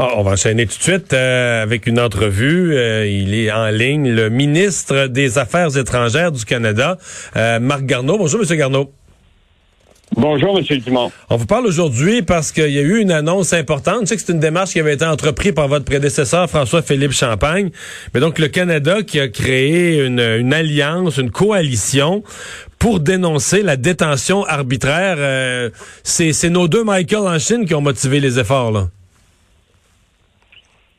Ah, on va enchaîner tout de suite euh, avec une entrevue. Euh, il est en ligne, le ministre des Affaires étrangères du Canada, euh, Marc Garneau. Bonjour, Monsieur Garneau. Bonjour, M. Dumont. On vous parle aujourd'hui parce qu'il y a eu une annonce importante. Je sais que c'est une démarche qui avait été entreprise par votre prédécesseur, François-Philippe Champagne. Mais donc, le Canada qui a créé une, une alliance, une coalition pour dénoncer la détention arbitraire. Euh, c'est nos deux Michael en Chine qui ont motivé les efforts, là.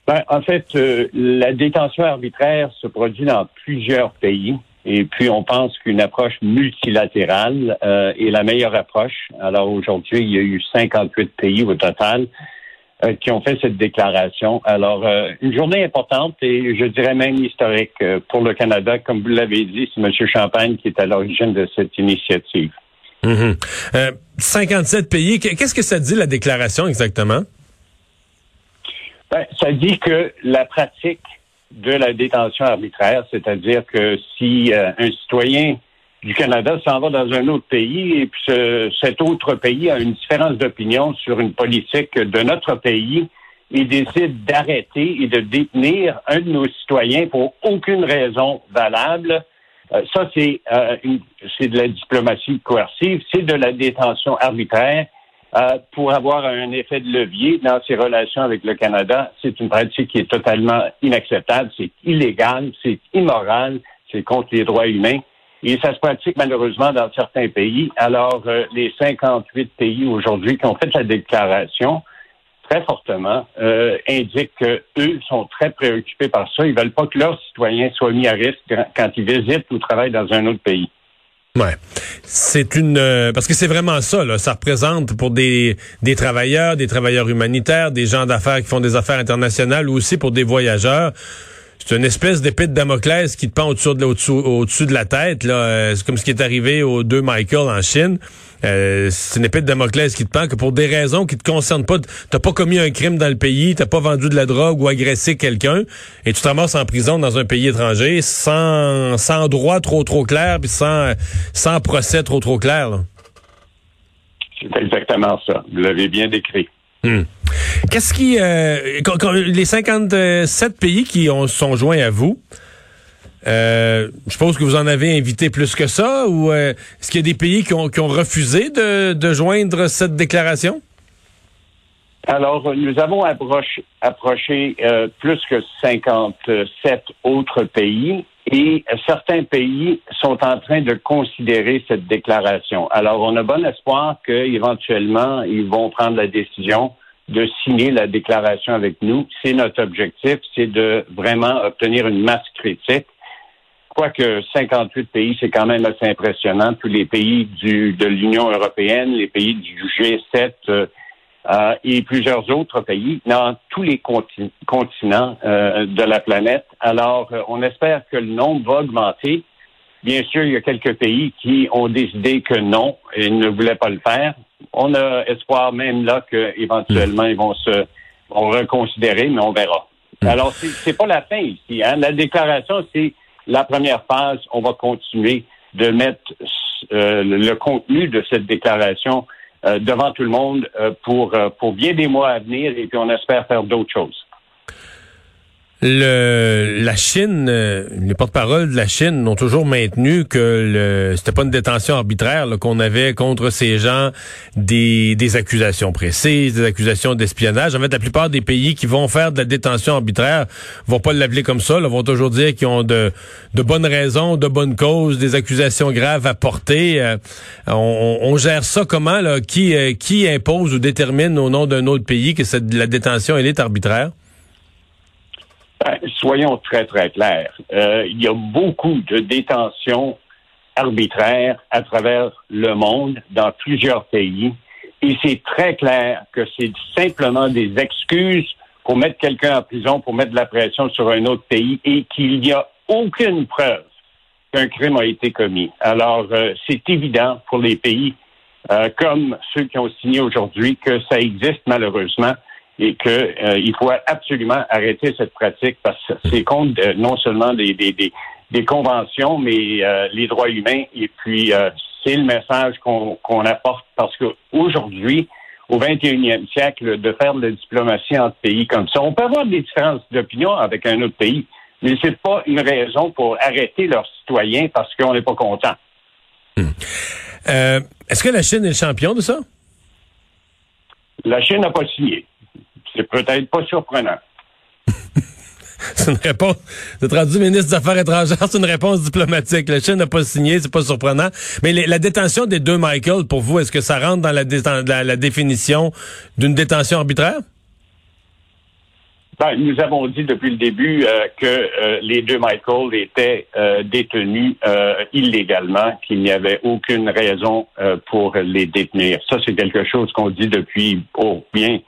Ben, en fait, euh, la détention arbitraire se produit dans plusieurs pays. Et puis, on pense qu'une approche multilatérale euh, est la meilleure approche. Alors, aujourd'hui, il y a eu 58 pays au total euh, qui ont fait cette déclaration. Alors, une journée importante et je dirais même historique pour le Canada. Comme vous l'avez dit, c'est M. Champagne qui est à l'origine de cette initiative. 57 mm-hmm. pays. Qu'est-ce que ça dit, la déclaration, exactement? Ben, ça dit que la pratique de la détention arbitraire, c'est-à-dire que si euh, un citoyen du Canada s'en va dans un autre pays et puis cet autre pays a une différence d'opinion sur une politique de notre pays et décide d'arrêter et de détenir un de nos citoyens pour aucune raison valable, euh, ça c'est euh, c'est de la diplomatie coercive, c'est de la détention arbitraire euh, pour avoir un effet de levier dans ses relations avec le Canada. C'est une pratique qui est totalement inacceptable, c'est illégal, c'est immoral, c'est contre les droits humains. Et ça se pratique malheureusement dans certains pays. Alors, euh, les 58 pays aujourd'hui qui ont fait la déclaration, très fortement, euh, indiquent qu'eux sont très préoccupés par ça. Ils veulent pas que leurs citoyens soient mis à risque quand ils visitent ou travaillent dans un autre pays. Ouais. C'est une euh, parce que c'est vraiment ça là, ça représente pour des des travailleurs, des travailleurs humanitaires, des gens d'affaires qui font des affaires internationales ou aussi pour des voyageurs. C'est une espèce d'épée de Damoclès qui te pend au-dessus de, au -dessus de la tête. là. Euh, c'est comme ce qui est arrivé aux deux Michael en Chine. Euh, c'est une épée de Damoclès qui te pend que pour des raisons qui te concernent pas, t'as pas commis un crime dans le pays, t'as pas vendu de la drogue ou agressé quelqu'un, et tu te ramasses en prison dans un pays étranger sans, sans droit trop trop clair, puis sans, sans procès trop trop clair. C'est exactement ça. Vous l'avez bien décrit. Hmm. Qu'est-ce qui... Euh, les 57 pays qui ont, sont joints à vous, euh, je suppose que vous en avez invité plus que ça, ou euh, est-ce qu'il y a des pays qui ont, refusé de, joindre cette déclaration? Alors, nous avons approché, euh, plus que 57 autres pays et certains pays sont en train de considérer cette déclaration. Alors, on a bon espoir qu'éventuellement, ils vont prendre la décision de signer la déclaration avec nous. C'est notre objectif, c'est de vraiment obtenir une masse critique Quoique 58 pays, c'est quand même assez impressionnant. Tous les pays du, de l'Union européenne, les pays du G7 euh, euh, et plusieurs autres pays dans tous les continents euh, de la planète. Alors, on espère que le nombre va augmenter. Bien sûr, il y a quelques pays qui ont décidé que non, ils ne voulaient pas le faire. On a espoir même là qu'éventuellement, ils vont se vont reconsidérer, mais on verra. Hmm. Alors, c'est pas la fin ici. Hein? La déclaration, c'est la première phase, on va continuer de mettre euh, le contenu de cette déclaration euh, devant tout le monde euh, pour, pour bien des mois à venir et puis on espère faire d'autres choses. Le, la Chine, euh, les porte-parole de la Chine ont toujours maintenu que c'était pas une détention arbitraire qu'on avait contre ces gens des, accusations précises, des accusations d'espionnage. En fait, la plupart des pays qui vont faire de la détention arbitraire vont pas l'appeler comme ça. Là, vont toujours dire qu'ils ont de, bonnes raisons, de bonnes causes, des accusations graves à porter. Euh, on, gère ça comment là? Qui euh, qui impose ou détermine au nom d'un autre pays que la détention est arbitraire? Ben, soyons très, très clairs. Euh, il y a beaucoup de détentions arbitraires à travers le monde, dans plusieurs pays. Et c'est très clair que c'est simplement des excuses pour mettre quelqu'un en prison, pour mettre de la pression sur un autre pays et qu'il n'y a aucune preuve qu'un crime a été commis. Alors, euh, c'est évident pour les pays euh, comme ceux qui ont signé aujourd'hui que ça existe malheureusement et qu'il euh, faut absolument arrêter cette pratique parce que c'est contre euh, non seulement des, des, des, conventions, mais euh, les droits humains. Et puis, c'est le message qu'on apporte parce qu'aujourd'hui, au 21e siècle de faire de la diplomatie entre pays comme ça. On peut avoir des différences d'opinion avec un autre pays, mais c'est pas une raison pour arrêter leurs citoyens parce qu'on n'est pas content. Hmm. Euh, est-ce que la Chine est le champion de ça? La Chine n'a pas signé. C'est peut-être pas surprenant. c'est une réponse. Vous êtes rendu ministre des Affaires étrangères, c'est une réponse diplomatique. La Chine n'a pas signé, c'est pas surprenant. Mais la détention des deux Michael, pour vous, est-ce que ça rentre dans la, définition d'une détention arbitraire? Ben, nous avons dit depuis le début euh, que euh, les deux Michael étaient euh, détenus illégalement, qu'il n'y avait aucune raison pour les détenir. Ça, c'est quelque chose qu'on dit depuis, oh, bien,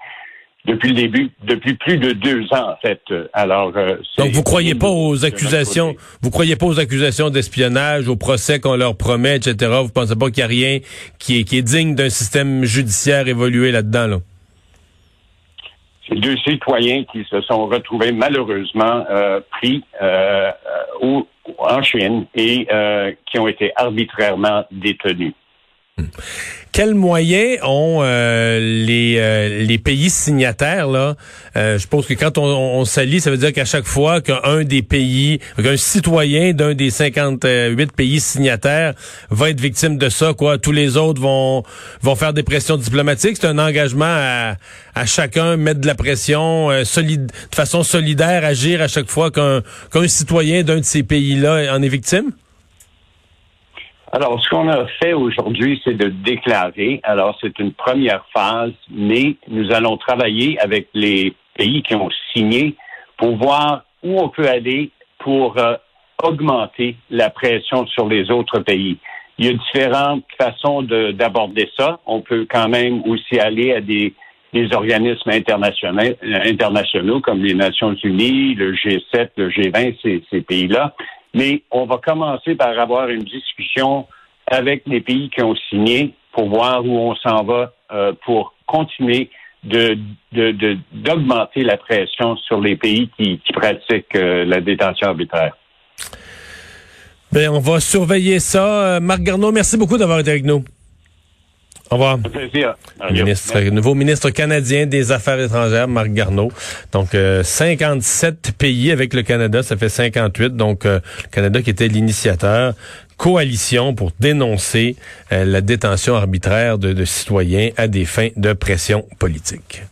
depuis le début, depuis plus de deux ans en fait. Alors, euh, donc vous croyez pas aux accusations, vous croyez pas aux accusations d'espionnage, au procès qu'on leur promet, etc. Vous pensez pas qu'il y a rien qui est, qui est digne d'un système judiciaire évolué là-dedans là? C'est deux citoyens qui se sont retrouvés malheureusement euh, pris euh, en Chine et qui ont été arbitrairement détenus. Hmm. Quels moyens ont euh, les, euh, les pays signataires là? Euh, Je pense que quand on, on, s'allie, ça veut dire qu'à chaque fois qu'un des pays, qu'un citoyen d'un des 58 pays signataires va être victime de ça, quoi, tous les autres vont vont faire des pressions diplomatiques. C'est un engagement à, à chacun mettre de la pression, solide, de façon solidaire, agir à chaque fois qu'un qu'un citoyen d'un de ces pays-là en est victime? Alors, ce qu'on a fait aujourd'hui, c'est de déclarer. Alors, c'est une première phase, mais nous allons travailler avec les pays qui ont signé pour voir où on peut aller pour euh, augmenter la pression sur les autres pays. Il y a différentes façons d'aborder ça. On peut quand même aussi aller à des, organismes internationaux, internationaux comme les Nations Unies, le G7, le G20, ces, ces pays-là. Mais on va commencer par avoir une discussion avec les pays qui ont signé pour voir où on s'en va euh, pour continuer de, d'augmenter la pression sur les pays qui, pratiquent euh, la détention arbitraire. Bien, on va surveiller ça. Euh, Marc Garneau, merci beaucoup d'avoir été avec nous. Au revoir. Ministre, nouveau ministre canadien des Affaires étrangères, Marc Garneau. Donc, 57 euh, pays avec le Canada, ça fait 58. Donc, euh, le Canada qui était l'initiateur. Coalition pour dénoncer euh, la détention arbitraire de, de citoyens à des fins de pression politique.